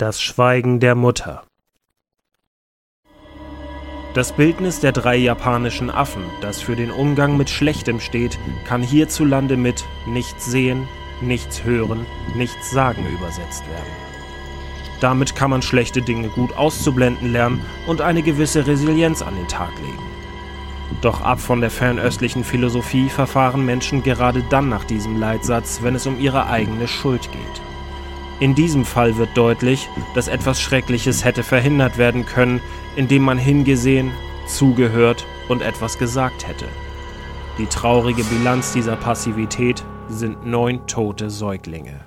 Das Schweigen der Mutter. Das Bildnis der drei japanischen Affen, das für den Umgang mit Schlechtem steht, kann hierzulande mit nichts sehen, nichts hören, nichts sagen übersetzt werden. Damit kann man schlechte Dinge gut auszublenden lernen und eine gewisse Resilienz an den Tag legen. Doch ab von der fernöstlichen Philosophie verfahren Menschen gerade dann nach diesem Leitsatz, wenn es um ihre eigene Schuld geht. In diesem Fall wird deutlich, dass etwas Schreckliches hätte verhindert werden können, indem man hingesehen, zugehört und etwas gesagt hätte. Die traurige Bilanz dieser Passivität sind neun tote Säuglinge.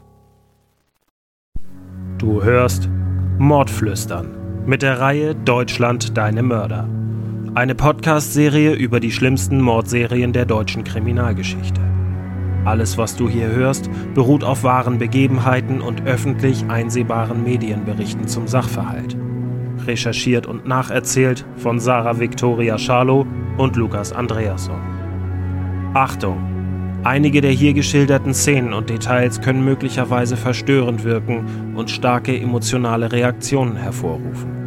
Du hörst Mordflüstern mit der Reihe Deutschland deine Mörder. Eine Podcast-Serie über die schlimmsten Mordserien der deutschen Kriminalgeschichte. Alles, was du hier hörst, beruht auf wahren Begebenheiten und öffentlich einsehbaren Medienberichten zum Sachverhalt. Recherchiert und nacherzählt von Sarah Victoria Schalow und Lukas Andreasson. Achtung! Einige der hier geschilderten Szenen und Details können möglicherweise verstörend wirken und starke emotionale Reaktionen hervorrufen.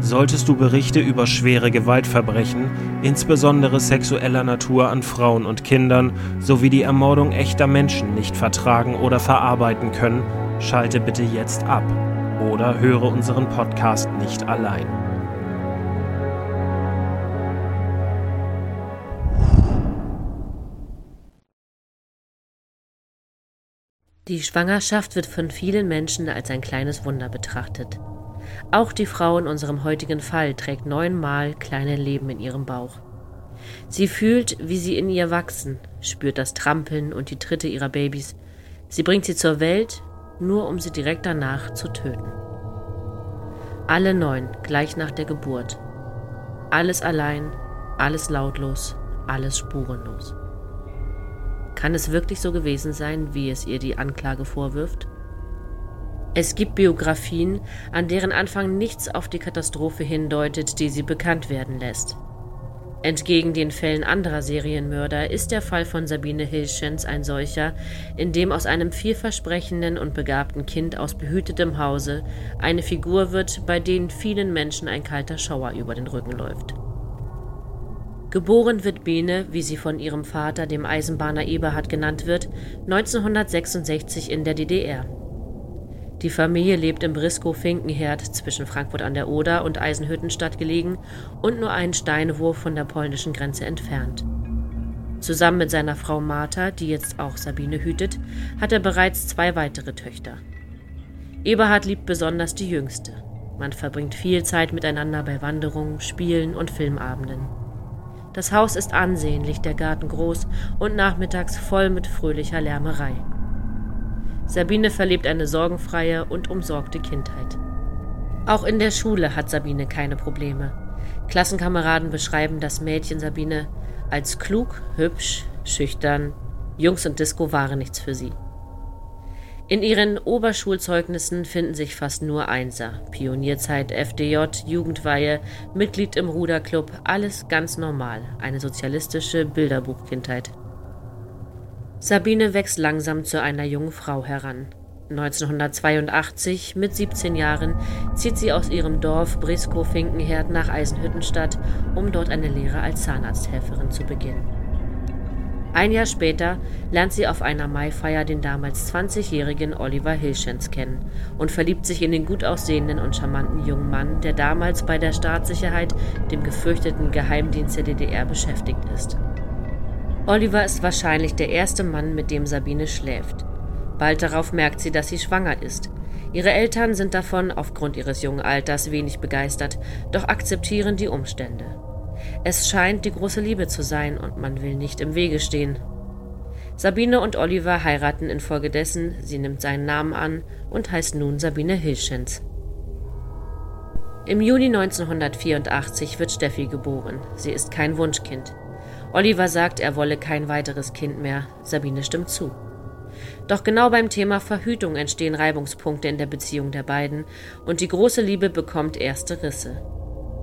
Solltest du Berichte über schwere Gewaltverbrechen, insbesondere sexueller Natur an Frauen und Kindern, sowie die Ermordung echter Menschen nicht vertragen oder verarbeiten können, schalte bitte jetzt ab oder höre unseren Podcast nicht allein. Die Schwangerschaft wird von vielen Menschen als ein kleines Wunder betrachtet. Auch die Frau in unserem heutigen Fall trägt neunmal kleine Leben in ihrem Bauch. Sie fühlt, wie sie in ihr wachsen, spürt das Trampeln und die Tritte ihrer Babys. Sie bringt sie zur Welt, nur um sie direkt danach zu töten. Alle neun gleich nach der Geburt. Alles allein, alles lautlos, alles spurenlos. Kann es wirklich so gewesen sein, wie es ihr die Anklage vorwirft? Es gibt Biografien, an deren Anfang nichts auf die Katastrophe hindeutet, die sie bekannt werden lässt. Entgegen den Fällen anderer Serienmörder ist der Fall von Sabine Hilschens ein solcher, in dem aus einem vielversprechenden und begabten Kind aus behütetem Hause eine Figur wird, bei denen vielen Menschen ein kalter Schauer über den Rücken läuft. Geboren wird Biene, wie sie von ihrem Vater, dem Eisenbahner Eberhard genannt wird, 1966 in der DDR. Die Familie lebt im Briskow-Finkenherd zwischen Frankfurt an der Oder und Eisenhüttenstadt gelegen und nur einen Steinwurf von der polnischen Grenze entfernt. Zusammen mit seiner Frau Martha, die jetzt auch Sabine hütet, hat er bereits zwei weitere Töchter. Eberhard liebt besonders die jüngste. Man verbringt viel Zeit miteinander bei Wanderungen, Spielen und Filmabenden. Das Haus ist ansehnlich, der Garten groß und nachmittags voll mit fröhlicher Lärmerei. Sabine verlebt eine sorgenfreie und umsorgte Kindheit. Auch in der Schule hat Sabine keine Probleme. Klassenkameraden beschreiben das Mädchen Sabine als klug, hübsch, schüchtern. Jungs und Disco waren nichts für sie. In ihren Oberschulzeugnissen finden sich fast nur Einser. Pionierzeit, FDJ, Jugendweihe, Mitglied im Ruderclub, alles ganz normal. Eine sozialistische Bilderbuchkindheit. Sabine wächst langsam zu einer jungen Frau heran. 1982, mit 17 Jahren, zieht sie aus ihrem Dorf Briskow-Finkenherd nach Eisenhüttenstadt, um dort eine Lehre als Zahnarzthelferin zu beginnen. Ein Jahr später lernt sie auf einer Maifeier den damals 20-jährigen Oliver Hilschens kennen und verliebt sich in den gut aussehenden und charmanten jungen Mann, der damals bei der Staatssicherheit, dem gefürchteten Geheimdienst der DDR, beschäftigt ist. Oliver ist wahrscheinlich der erste Mann, mit dem Sabine schläft. Bald darauf merkt sie, dass sie schwanger ist. Ihre Eltern sind davon aufgrund ihres jungen Alters wenig begeistert, doch akzeptieren die Umstände. Es scheint die große Liebe zu sein und man will nicht im Wege stehen. Sabine und Oliver heiraten infolgedessen, sie nimmt seinen Namen an und heißt nun Sabine Hilschens. Im Juni 1984 wird Steffi geboren. Sie ist kein Wunschkind. Oliver sagt, er wolle kein weiteres Kind mehr. Sabine stimmt zu. Doch genau beim Thema Verhütung entstehen Reibungspunkte in der Beziehung der beiden und die große Liebe bekommt erste Risse.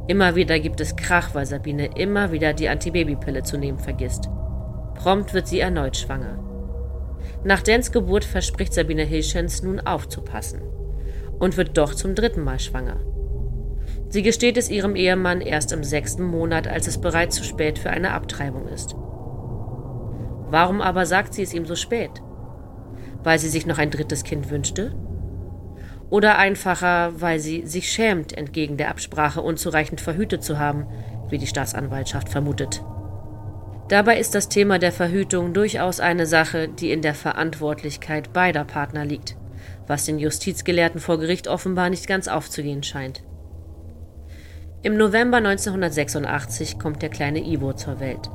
Immer wieder gibt es Krach, weil Sabine immer wieder die Antibabypille zu nehmen vergisst. Prompt wird sie erneut schwanger. Nach Dens Geburt verspricht Sabine Hilschens nun aufzupassen. und wird doch zum dritten Mal schwanger. Sie gesteht es ihrem Ehemann erst im sechsten Monat, als es bereits zu spät für eine Abtreibung ist. Warum aber sagt sie es ihm so spät? Weil sie sich noch ein drittes Kind wünschte? Oder einfacher, weil sie sich schämt, entgegen der Absprache unzureichend verhütet zu haben, wie die Staatsanwaltschaft vermutet. Dabei ist das Thema der Verhütung durchaus eine Sache, die in der Verantwortlichkeit beider Partner liegt, was den Justizgelehrten vor Gericht offenbar nicht ganz aufzugehen scheint. Im November 1986 kommt der kleine Ivo zur Welt.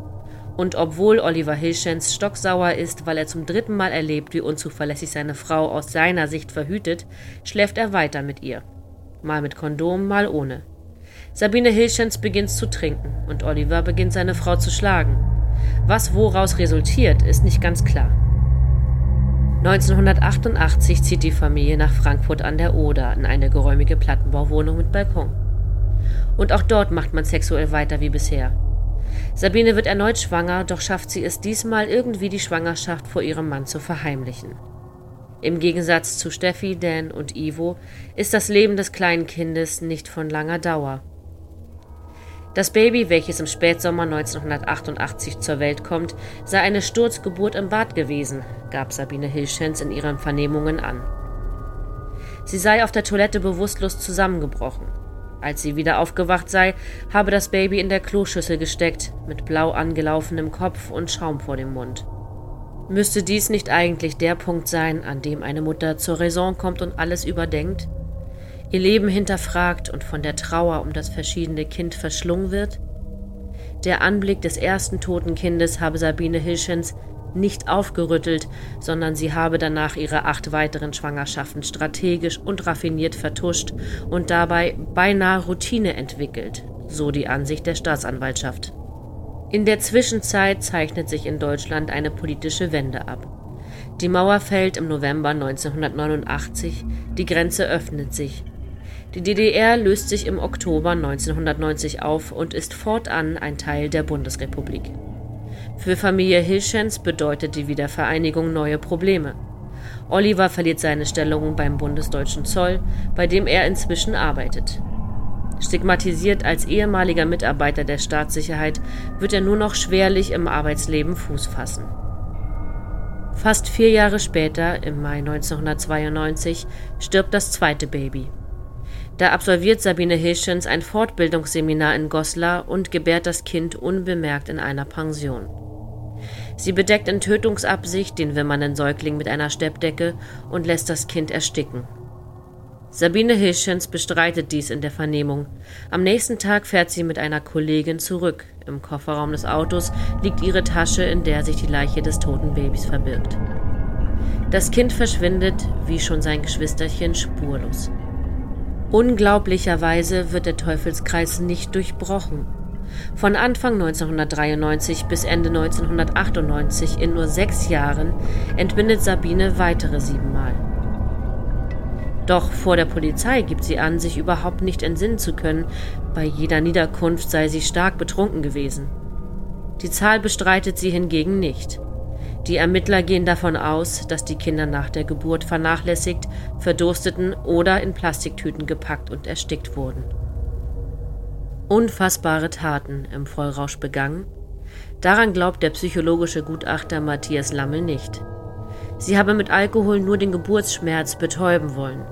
Und obwohl Oliver Hilschens stocksauer ist, weil er zum dritten Mal erlebt, wie unzuverlässig seine Frau aus seiner Sicht verhütet, schläft er weiter mit ihr. Mal mit Kondom, mal ohne. Sabine Hilschens beginnt zu trinken und Oliver beginnt seine Frau zu schlagen. Was woraus resultiert, ist nicht ganz klar. 1988 zieht die Familie nach Frankfurt an der Oder in eine geräumige Plattenbauwohnung mit Balkon. Und auch dort macht man sexuell weiter wie bisher. Sabine wird erneut schwanger, doch schafft sie es diesmal irgendwie die Schwangerschaft vor ihrem Mann zu verheimlichen. Im Gegensatz zu Steffi, Dan und Ivo ist das Leben des kleinen Kindes nicht von langer Dauer. Das Baby, welches im Spätsommer 1988 zur Welt kommt, sei eine Sturzgeburt im Bad gewesen, gab Sabine Hilschens in ihren Vernehmungen an. Sie sei auf der Toilette bewusstlos zusammengebrochen. Als sie wieder aufgewacht sei, habe das Baby in der Kloschüssel gesteckt, mit blau angelaufenem Kopf und Schaum vor dem Mund. Müsste dies nicht eigentlich der Punkt sein, an dem eine Mutter zur Raison kommt und alles überdenkt? Ihr Leben hinterfragt und von der Trauer um das verschiedene Kind verschlungen wird? Der Anblick des ersten toten Kindes habe Sabine Hilschens nicht aufgerüttelt, sondern sie habe danach ihre acht weiteren Schwangerschaften strategisch und raffiniert vertuscht und dabei beinahe Routine entwickelt, so die Ansicht der Staatsanwaltschaft. In der Zwischenzeit zeichnet sich in Deutschland eine politische Wende ab. Die Mauer fällt im November 1989, die Grenze öffnet sich. Die DDR löst sich im Oktober 1990 auf und ist fortan ein Teil der Bundesrepublik. Für Familie Hilschens bedeutet die Wiedervereinigung neue Probleme. Oliver verliert seine Stellung beim Bundesdeutschen Zoll, bei dem er inzwischen arbeitet. Stigmatisiert als ehemaliger Mitarbeiter der Staatssicherheit wird er nur noch schwerlich im Arbeitsleben Fuß fassen. Fast vier Jahre später, im Mai 1992, stirbt das zweite Baby. Da absolviert Sabine Hilschens ein Fortbildungsseminar in Goslar und gebärt das Kind unbemerkt in einer Pension. Sie bedeckt in Tötungsabsicht den wimmernden Säugling mit einer Steppdecke und lässt das Kind ersticken. Sabine Hilschens bestreitet dies in der Vernehmung. Am nächsten Tag fährt sie mit einer Kollegin zurück. Im Kofferraum des Autos liegt ihre Tasche, in der sich die Leiche des toten Babys verbirgt. Das Kind verschwindet, wie schon sein Geschwisterchen, spurlos. Unglaublicherweise wird der Teufelskreis nicht durchbrochen. Von Anfang 1993 bis Ende 1998 in nur sechs Jahren entbindet Sabine weitere siebenmal. Doch vor der Polizei gibt sie an, sich überhaupt nicht entsinnen zu können, bei jeder Niederkunft sei sie stark betrunken gewesen. Die Zahl bestreitet sie hingegen nicht. Die Ermittler gehen davon aus, dass die Kinder nach der Geburt vernachlässigt, verdursteten oder in Plastiktüten gepackt und erstickt wurden unfassbare Taten im Vollrausch begangen? Daran glaubt der psychologische Gutachter Matthias Lammel nicht. Sie habe mit Alkohol nur den Geburtsschmerz betäuben wollen.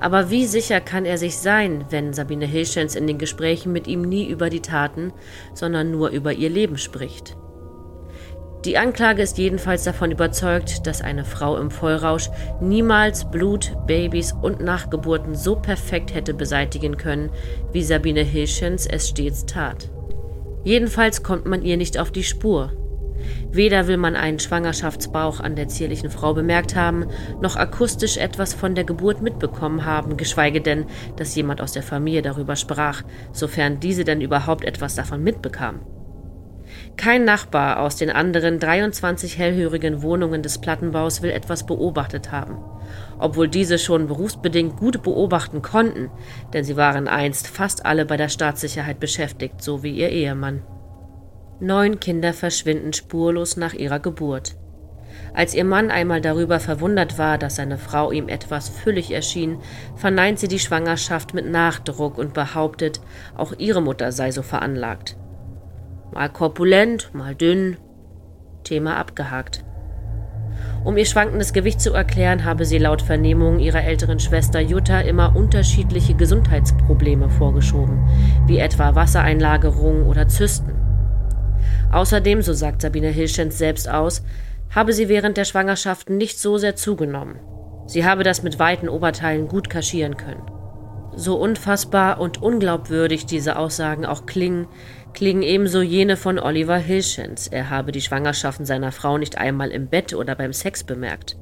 Aber wie sicher kann er sich sein, wenn Sabine Hilschens in den Gesprächen mit ihm nie über die Taten, sondern nur über ihr Leben spricht? Die Anklage ist jedenfalls davon überzeugt, dass eine Frau im Vollrausch niemals Blut, Babys und Nachgeburten so perfekt hätte beseitigen können, wie Sabine Hilschens es stets tat. Jedenfalls kommt man ihr nicht auf die Spur. Weder will man einen Schwangerschaftsbauch an der zierlichen Frau bemerkt haben, noch akustisch etwas von der Geburt mitbekommen haben, geschweige denn, dass jemand aus der Familie darüber sprach, sofern diese denn überhaupt etwas davon mitbekam. Kein Nachbar aus den anderen 23 hellhörigen Wohnungen des Plattenbaus will etwas beobachtet haben, obwohl diese schon berufsbedingt gut beobachten konnten, denn sie waren einst fast alle bei der Staatssicherheit beschäftigt, so wie ihr Ehemann. Neun Kinder verschwinden spurlos nach ihrer Geburt. Als ihr Mann einmal darüber verwundert war, dass seine Frau ihm etwas füllig erschien, verneint sie die Schwangerschaft mit Nachdruck und behauptet, auch ihre Mutter sei so veranlagt. Mal korpulent, mal dünn. Thema abgehakt. Um ihr schwankendes Gewicht zu erklären, habe sie laut Vernehmung ihrer älteren Schwester Jutta immer unterschiedliche Gesundheitsprobleme vorgeschoben, wie etwa Wassereinlagerungen oder Zysten. Außerdem, so sagt Sabine Hilschens selbst aus, habe sie während der Schwangerschaft nicht so sehr zugenommen. Sie habe das mit weiten Oberteilen gut kaschieren können. So unfassbar und unglaubwürdig diese Aussagen auch klingen, klingen ebenso jene von Oliver Hilschens. Er habe die Schwangerschaften seiner Frau nicht einmal im Bett oder beim Sex bemerkt.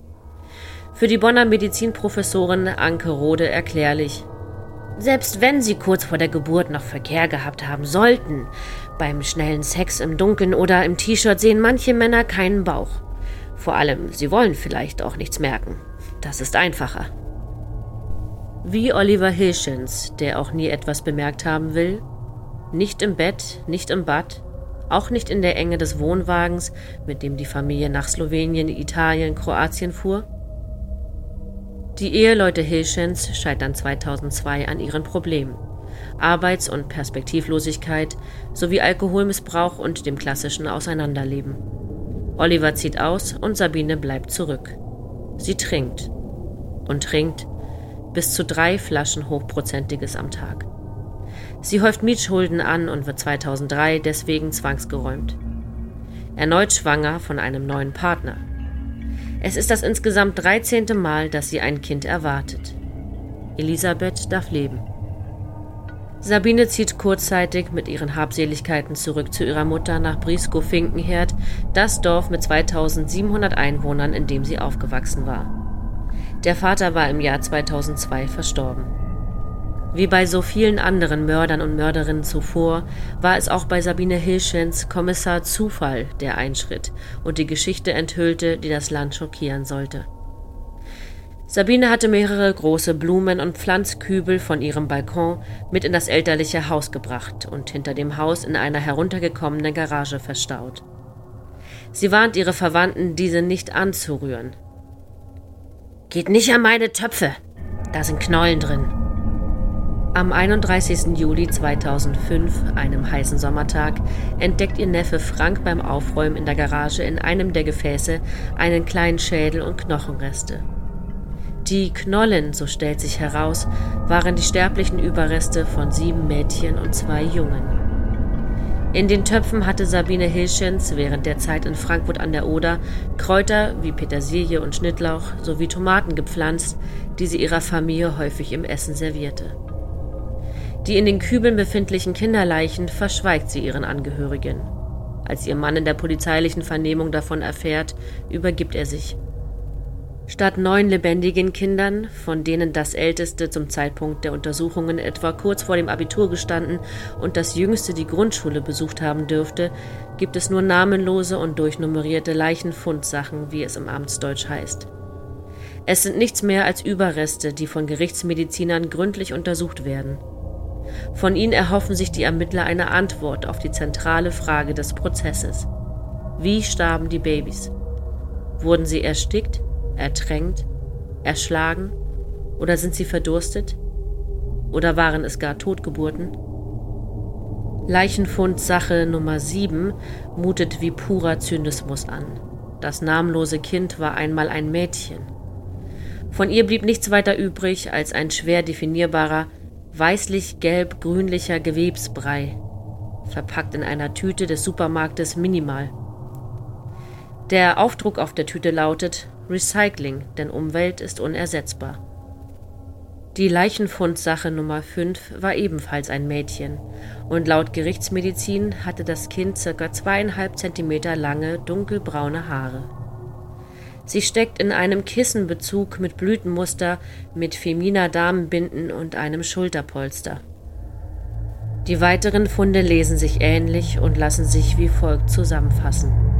Für die Bonner Medizinprofessorin Anke Rode erklärlich. Selbst wenn sie kurz vor der Geburt noch Verkehr gehabt haben sollten, beim schnellen Sex im Dunkeln oder im T-Shirt sehen manche Männer keinen Bauch. Vor allem, sie wollen vielleicht auch nichts merken. Das ist einfacher. Wie Oliver Hilschens, der auch nie etwas bemerkt haben will. Nicht im Bett, nicht im Bad, auch nicht in der Enge des Wohnwagens, mit dem die Familie nach Slowenien, Italien, Kroatien fuhr. Die Eheleute Hilschens scheitern 2002 an ihren Problemen. Arbeits- und Perspektivlosigkeit sowie Alkoholmissbrauch und dem klassischen Auseinanderleben. Oliver zieht aus und Sabine bleibt zurück. Sie trinkt und trinkt bis zu drei Flaschen Hochprozentiges am Tag. Sie häuft Mietschulden an und wird 2003 deswegen zwangsgeräumt. Erneut schwanger von einem neuen Partner. Es ist das insgesamt 13. Mal, dass sie ein Kind erwartet. Elisabeth darf leben. Sabine zieht kurzzeitig mit ihren Habseligkeiten zurück zu ihrer Mutter nach Briskow-Finkenherd, das Dorf mit 2700 Einwohnern, in dem sie aufgewachsen war. Der Vater war im Jahr 2002 verstorben. Wie bei so vielen anderen Mördern und Mörderinnen zuvor, war es auch bei Sabine Hilschens Kommissar Zufall, der einschritt und die Geschichte enthüllte, die das Land schockieren sollte. Sabine hatte mehrere große Blumen- und Pflanzkübel von ihrem Balkon mit in das elterliche Haus gebracht und hinter dem Haus in einer heruntergekommenen Garage verstaut. Sie warnt ihre Verwandten, diese nicht anzurühren. Geht nicht an meine Töpfe, da sind Knollen drin. Am 31. Juli 2005, einem heißen Sommertag, entdeckt ihr Neffe Frank beim Aufräumen in der Garage in einem der Gefäße einen kleinen Schädel und Knochenreste. Die Knollen, so stellt sich heraus, waren die sterblichen Überreste von sieben Mädchen und zwei Jungen. In den Töpfen hatte Sabine Hilschens während der Zeit in Frankfurt an der Oder Kräuter wie Petersilie und Schnittlauch sowie Tomaten gepflanzt, die sie ihrer Familie häufig im Essen servierte. Die in den Kübeln befindlichen Kinderleichen verschweigt sie ihren Angehörigen. Als ihr Mann in der polizeilichen Vernehmung davon erfährt, übergibt er sich. Statt neun lebendigen Kindern, von denen das älteste zum Zeitpunkt der Untersuchungen etwa kurz vor dem Abitur gestanden und das jüngste die Grundschule besucht haben dürfte, gibt es nur namenlose und durchnummerierte Leichenfundsachen, wie es im Amtsdeutsch heißt. Es sind nichts mehr als Überreste, die von Gerichtsmedizinern gründlich untersucht werden. Von ihnen erhoffen sich die Ermittler eine Antwort auf die zentrale Frage des Prozesses. Wie starben die Babys? Wurden sie erstickt? Ertränkt, erschlagen oder sind sie verdurstet? Oder waren es gar Totgeburten? Leichenfundsache Nummer 7 mutet wie purer Zynismus an. Das namenlose Kind war einmal ein Mädchen. Von ihr blieb nichts weiter übrig als ein schwer definierbarer, weißlich-gelb-grünlicher Gewebsbrei, verpackt in einer Tüte des Supermarktes Minimal. Der Aufdruck auf der Tüte lautet Recycling, denn Umwelt ist unersetzbar. Die Leichenfundsache Nummer 5 war ebenfalls ein Mädchen und laut Gerichtsmedizin hatte das Kind circa zweieinhalb Zentimeter lange dunkelbraune Haare. Sie steckt in einem Kissenbezug mit Blütenmuster, mit feminer Damenbinden und einem Schulterpolster. Die weiteren Funde lesen sich ähnlich und lassen sich wie folgt zusammenfassen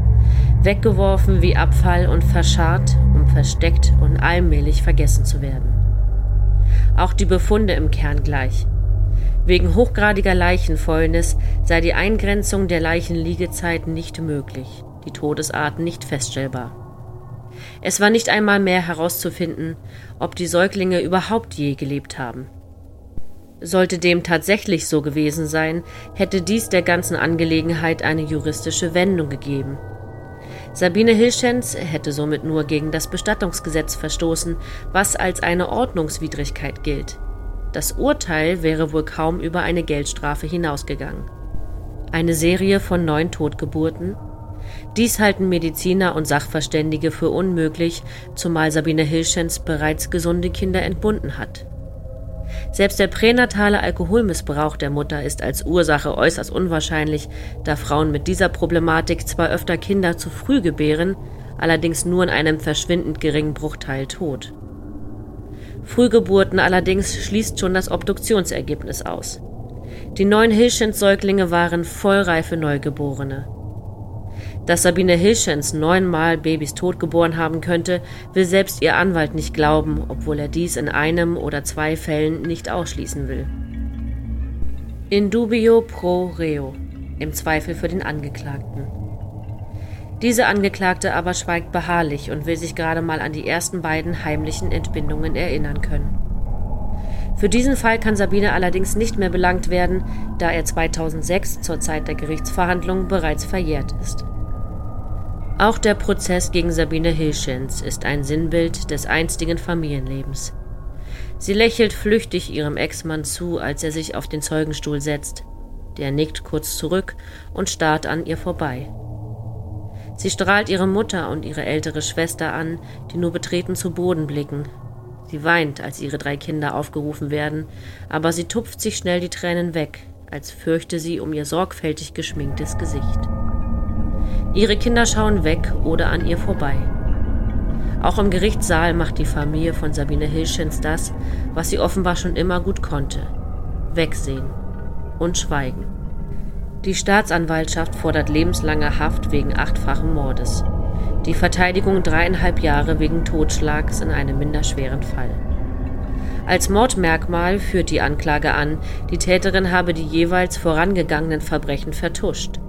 weggeworfen wie Abfall und verscharrt, um versteckt und allmählich vergessen zu werden. Auch die Befunde im Kern gleich. Wegen hochgradiger Leichenfäulnis sei die Eingrenzung der Leichenliegezeit nicht möglich, die Todesart nicht feststellbar. Es war nicht einmal mehr herauszufinden, ob die Säuglinge überhaupt je gelebt haben. Sollte dem tatsächlich so gewesen sein, hätte dies der ganzen Angelegenheit eine juristische Wendung gegeben. Sabine Hilschens hätte somit nur gegen das Bestattungsgesetz verstoßen, was als eine Ordnungswidrigkeit gilt. Das Urteil wäre wohl kaum über eine Geldstrafe hinausgegangen. Eine Serie von neun Totgeburten? Dies halten Mediziner und Sachverständige für unmöglich, zumal Sabine Hilschens bereits gesunde Kinder entbunden hat. Selbst der pränatale Alkoholmissbrauch der Mutter ist als Ursache äußerst unwahrscheinlich, da Frauen mit dieser Problematik zwar öfter Kinder zu früh gebären, allerdings nur in einem verschwindend geringen Bruchteil tot. Frühgeburten allerdings schließt schon das Obduktionsergebnis aus. Die neun Hilschens-Säuglinge waren vollreife Neugeborene. Dass Sabine Hilschens neunmal Babys totgeboren haben könnte, will selbst ihr Anwalt nicht glauben, obwohl er dies in einem oder zwei Fällen nicht ausschließen will. In dubio pro reo, im Zweifel für den Angeklagten. Diese Angeklagte aber schweigt beharrlich und will sich gerade mal an die ersten beiden heimlichen Entbindungen erinnern können. Für diesen Fall kann Sabine allerdings nicht mehr belangt werden, da er 2006 zur Zeit der Gerichtsverhandlung bereits verjährt ist. Auch der Prozess gegen Sabine Hilschens ist ein Sinnbild des einstigen Familienlebens. Sie lächelt flüchtig ihrem Ex-Mann zu, als er sich auf den Zeugenstuhl setzt. Der nickt kurz zurück und starrt an ihr vorbei. Sie strahlt ihre Mutter und ihre ältere Schwester an, die nur betreten zu Boden blicken. Sie weint, als ihre drei Kinder aufgerufen werden, aber sie tupft sich schnell die Tränen weg, als fürchte sie um ihr sorgfältig geschminktes Gesicht. Ihre Kinder schauen weg oder an ihr vorbei. Auch im Gerichtssaal macht die Familie von Sabine Hilschens das, was sie offenbar schon immer gut konnte. Wegsehen und schweigen. Die Staatsanwaltschaft fordert lebenslange Haft wegen achtfachen Mordes. Die Verteidigung dreieinhalb Jahre wegen Totschlags in einem minderschweren Fall. Als Mordmerkmal führt die Anklage an, die Täterin habe die jeweils vorangegangenen Verbrechen vertuscht.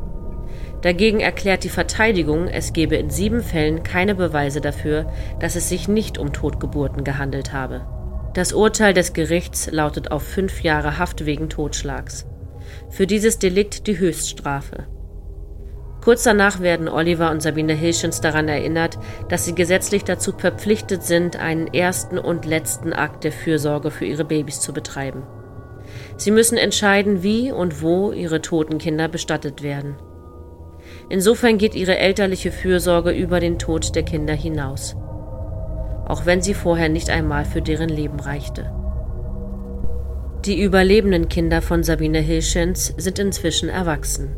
Dagegen erklärt die Verteidigung, es gebe in sieben Fällen keine Beweise dafür, dass es sich nicht um Totgeburten gehandelt habe. Das Urteil des Gerichts lautet auf fünf Jahre Haft wegen Totschlags. Für dieses Delikt die Höchststrafe. Kurz danach werden Oliver und Sabine Hilschens daran erinnert, dass sie gesetzlich dazu verpflichtet sind, einen ersten und letzten Akt der Fürsorge für ihre Babys zu betreiben. Sie müssen entscheiden, wie und wo ihre toten Kinder bestattet werden. Insofern geht ihre elterliche Fürsorge über den Tod der Kinder hinaus, auch wenn sie vorher nicht einmal für deren Leben reichte. Die überlebenden Kinder von Sabine Hilschens sind inzwischen erwachsen.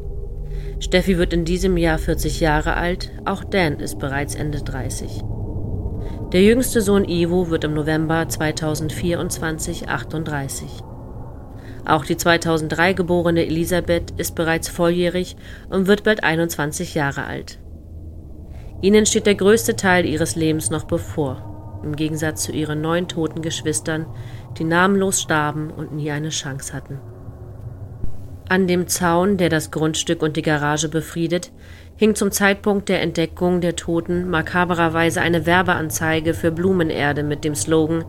Steffi wird in diesem Jahr 40 Jahre alt, auch Dan ist bereits Ende 30. Der jüngste Sohn Ivo wird im November 2024 38. Auch die 2003 geborene Elisabeth ist bereits volljährig und wird bald 21 Jahre alt. Ihnen steht der größte Teil ihres Lebens noch bevor, im Gegensatz zu ihren neun toten Geschwistern, die namenlos starben und nie eine Chance hatten. An dem Zaun, der das Grundstück und die Garage befriedet, hing zum Zeitpunkt der Entdeckung der Toten makabererweise eine Werbeanzeige für Blumenerde mit dem Slogan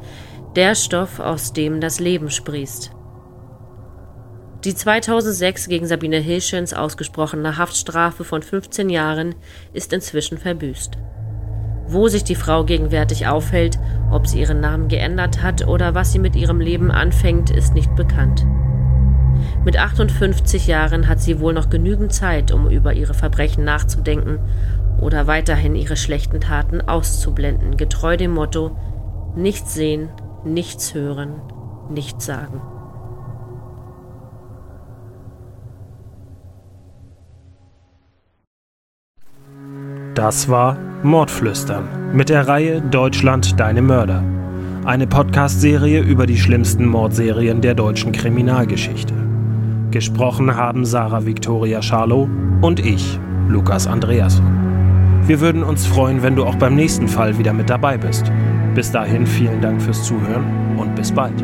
Der Stoff, aus dem das Leben sprießt. Die 2006 gegen Sabine Hilschens ausgesprochene Haftstrafe von 15 Jahren ist inzwischen verbüßt. Wo sich die Frau gegenwärtig aufhält, ob sie ihren Namen geändert hat oder was sie mit ihrem Leben anfängt, ist nicht bekannt. Mit 58 Jahren hat sie wohl noch genügend Zeit, um über ihre Verbrechen nachzudenken oder weiterhin ihre schlechten Taten auszublenden, getreu dem Motto Nichts sehen, nichts hören, nichts sagen. Das war Mordflüstern mit der Reihe Deutschland deine Mörder. Eine Podcast-Serie über die schlimmsten Mordserien der deutschen Kriminalgeschichte. Gesprochen haben Sarah Victoria Scharlow und ich, Lukas Andreasson. Wir würden uns freuen, wenn du auch beim nächsten Fall wieder mit dabei bist. Bis dahin vielen Dank fürs Zuhören und bis bald.